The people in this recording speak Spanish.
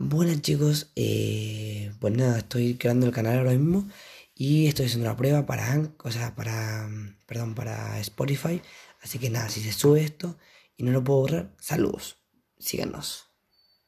buenas chicos, eh, pues nada, estoy creando el canal ahora mismo y estoy haciendo una prueba para, o sea, para, perdón, para Spotify. Así que nada, si se sube esto y no lo puedo borrar, saludos, síganos.